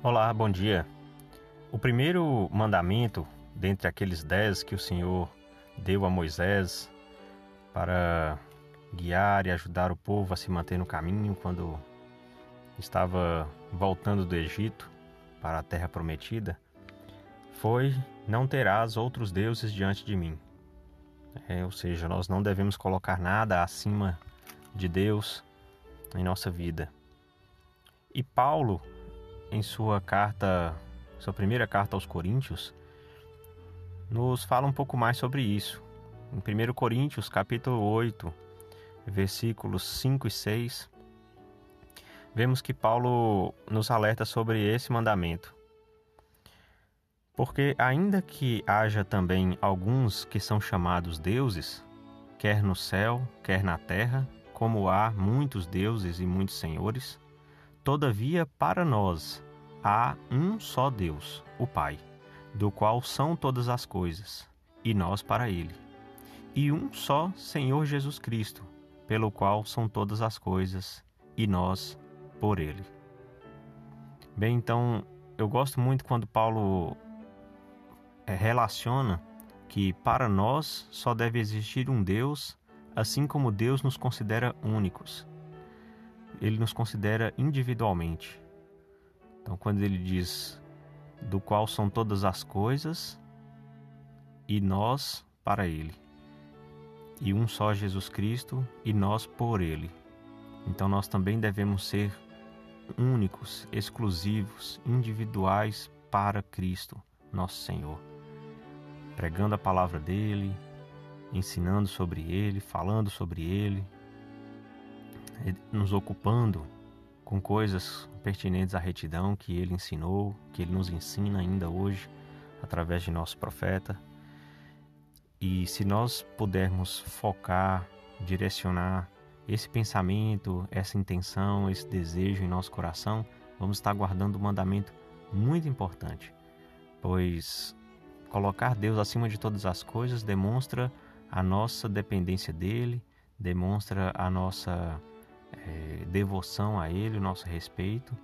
Olá, bom dia. O primeiro mandamento, dentre aqueles dez que o Senhor deu a Moisés para guiar e ajudar o povo a se manter no caminho quando estava voltando do Egito para a terra prometida, foi: Não terás outros deuses diante de mim. É, ou seja, nós não devemos colocar nada acima de Deus em nossa vida. E Paulo, em sua carta, sua primeira carta aos Coríntios, nos fala um pouco mais sobre isso. Em 1 Coríntios, capítulo 8, versículos 5 e 6, vemos que Paulo nos alerta sobre esse mandamento. Porque, ainda que haja também alguns que são chamados deuses, quer no céu, quer na terra, como há muitos deuses e muitos senhores, todavia para nós há um só Deus, o Pai, do qual são todas as coisas, e nós para Ele, e um só Senhor Jesus Cristo, pelo qual são todas as coisas, e nós por Ele. Bem, então eu gosto muito quando Paulo é, relaciona que para nós só deve existir um Deus, assim como Deus nos considera únicos. Ele nos considera individualmente. Então, quando ele diz do qual são todas as coisas e nós para ele, e um só Jesus Cristo e nós por ele. Então, nós também devemos ser únicos, exclusivos, individuais para Cristo, nosso Senhor pregando a palavra dele, ensinando sobre ele, falando sobre ele, nos ocupando com coisas pertinentes à retidão que ele ensinou, que ele nos ensina ainda hoje através de nosso profeta. E se nós pudermos focar, direcionar esse pensamento, essa intenção, esse desejo em nosso coração, vamos estar guardando um mandamento muito importante, pois Colocar Deus acima de todas as coisas demonstra a nossa dependência dele, demonstra a nossa é, devoção a ele, o nosso respeito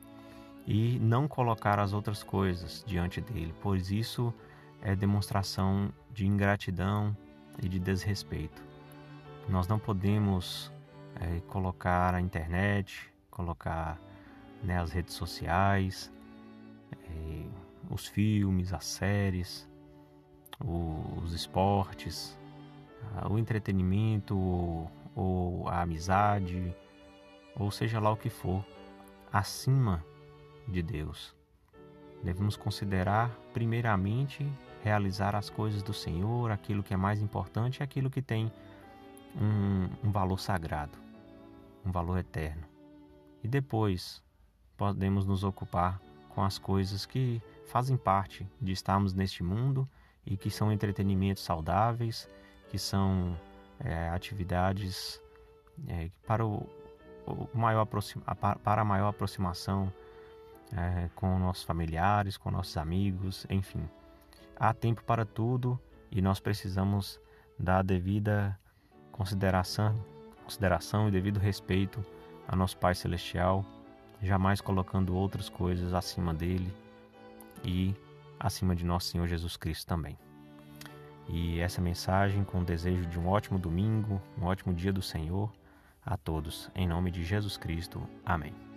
e não colocar as outras coisas diante dele, pois isso é demonstração de ingratidão e de desrespeito. Nós não podemos é, colocar a internet, colocar né, as redes sociais, é, os filmes, as séries, os esportes, o entretenimento ou, a amizade, ou seja lá o que for, acima de Deus. Devemos considerar, primeiramente, realizar as coisas do Senhor, aquilo que é mais importante, aquilo que tem um, um valor sagrado, um valor eterno. E depois podemos nos ocupar com as coisas que fazem parte de estarmos neste mundo e que são entretenimentos saudáveis, que são é, atividades é, para, o, o, maior para maior aproximação é, com nossos familiares, com nossos amigos, enfim. Há tempo para tudo e nós precisamos dar devida consideração, consideração e devido respeito a nosso Pai Celestial, jamais colocando outras coisas acima dele e acima de nosso Senhor Jesus Cristo também. E essa mensagem com o desejo de um ótimo domingo, um ótimo dia do Senhor a todos, em nome de Jesus Cristo. Amém.